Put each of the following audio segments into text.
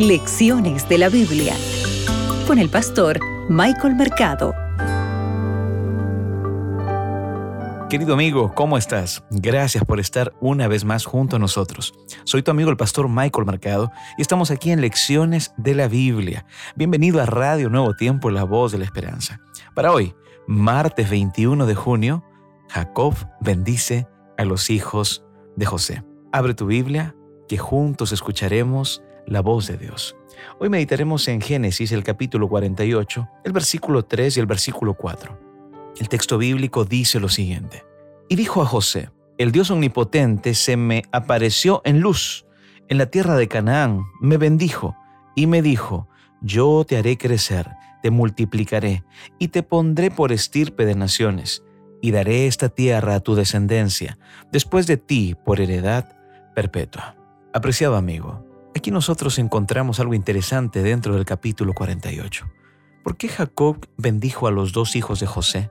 Lecciones de la Biblia con el pastor Michael Mercado. Querido amigo, ¿cómo estás? Gracias por estar una vez más junto a nosotros. Soy tu amigo el pastor Michael Mercado y estamos aquí en Lecciones de la Biblia. Bienvenido a Radio Nuevo Tiempo, la voz de la esperanza. Para hoy, martes 21 de junio, Jacob bendice a los hijos de José. Abre tu Biblia, que juntos escucharemos la voz de Dios. Hoy meditaremos en Génesis, el capítulo 48, el versículo 3 y el versículo 4. El texto bíblico dice lo siguiente. Y dijo a José, el Dios omnipotente se me apareció en luz en la tierra de Canaán, me bendijo y me dijo, yo te haré crecer, te multiplicaré y te pondré por estirpe de naciones, y daré esta tierra a tu descendencia, después de ti por heredad perpetua. Apreciado amigo, Aquí nosotros encontramos algo interesante dentro del capítulo 48. ¿Por qué Jacob bendijo a los dos hijos de José?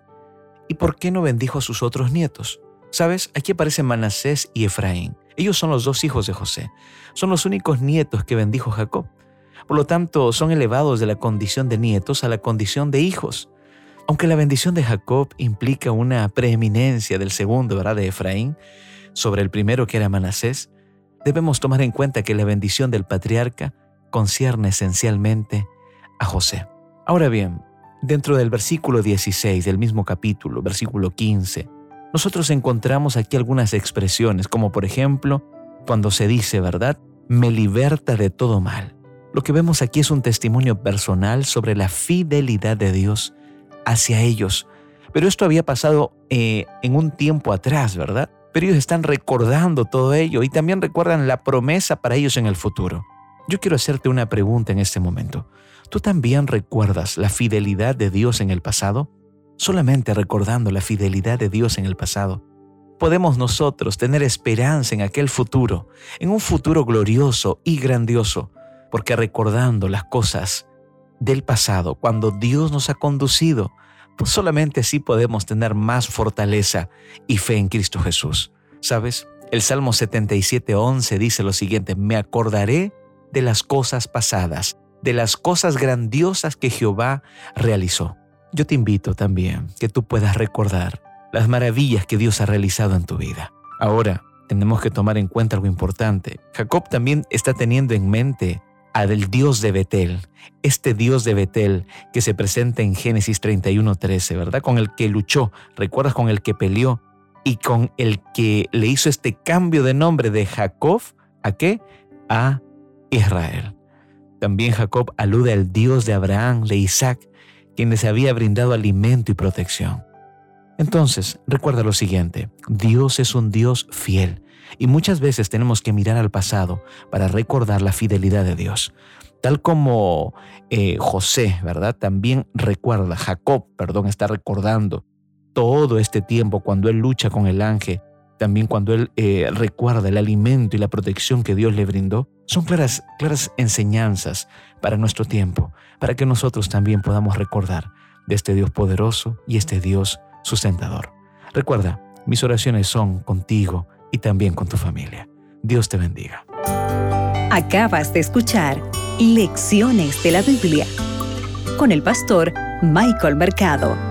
¿Y por qué no bendijo a sus otros nietos? Sabes, aquí aparecen Manasés y Efraín. Ellos son los dos hijos de José. Son los únicos nietos que bendijo Jacob. Por lo tanto, son elevados de la condición de nietos a la condición de hijos. Aunque la bendición de Jacob implica una preeminencia del segundo, ¿verdad?, de Efraín, sobre el primero que era Manasés, debemos tomar en cuenta que la bendición del patriarca concierne esencialmente a José. Ahora bien, dentro del versículo 16 del mismo capítulo, versículo 15, nosotros encontramos aquí algunas expresiones, como por ejemplo, cuando se dice, ¿verdad? Me liberta de todo mal. Lo que vemos aquí es un testimonio personal sobre la fidelidad de Dios hacia ellos. Pero esto había pasado eh, en un tiempo atrás, ¿verdad? Pero ellos están recordando todo ello y también recuerdan la promesa para ellos en el futuro. Yo quiero hacerte una pregunta en este momento. ¿Tú también recuerdas la fidelidad de Dios en el pasado? Solamente recordando la fidelidad de Dios en el pasado, podemos nosotros tener esperanza en aquel futuro, en un futuro glorioso y grandioso, porque recordando las cosas del pasado, cuando Dios nos ha conducido pues solamente así podemos tener más fortaleza y fe en Cristo Jesús. ¿Sabes? El Salmo 77.11 dice lo siguiente, me acordaré de las cosas pasadas, de las cosas grandiosas que Jehová realizó. Yo te invito también que tú puedas recordar las maravillas que Dios ha realizado en tu vida. Ahora, tenemos que tomar en cuenta algo importante. Jacob también está teniendo en mente al Dios de Betel, este Dios de Betel que se presenta en Génesis 31:13, ¿verdad? Con el que luchó, recuerdas con el que peleó y con el que le hizo este cambio de nombre de Jacob a qué? A Israel. También Jacob alude al Dios de Abraham, de Isaac, quien les había brindado alimento y protección. Entonces, recuerda lo siguiente, Dios es un Dios fiel y muchas veces tenemos que mirar al pasado para recordar la fidelidad de Dios. Tal como eh, José, ¿verdad? También recuerda, Jacob, perdón, está recordando todo este tiempo cuando él lucha con el ángel, también cuando él eh, recuerda el alimento y la protección que Dios le brindó. Son claras, claras enseñanzas para nuestro tiempo, para que nosotros también podamos recordar de este Dios poderoso y este Dios sustentador. Recuerda, mis oraciones son contigo y también con tu familia. Dios te bendiga. Acabas de escuchar Lecciones de la Biblia con el pastor Michael Mercado.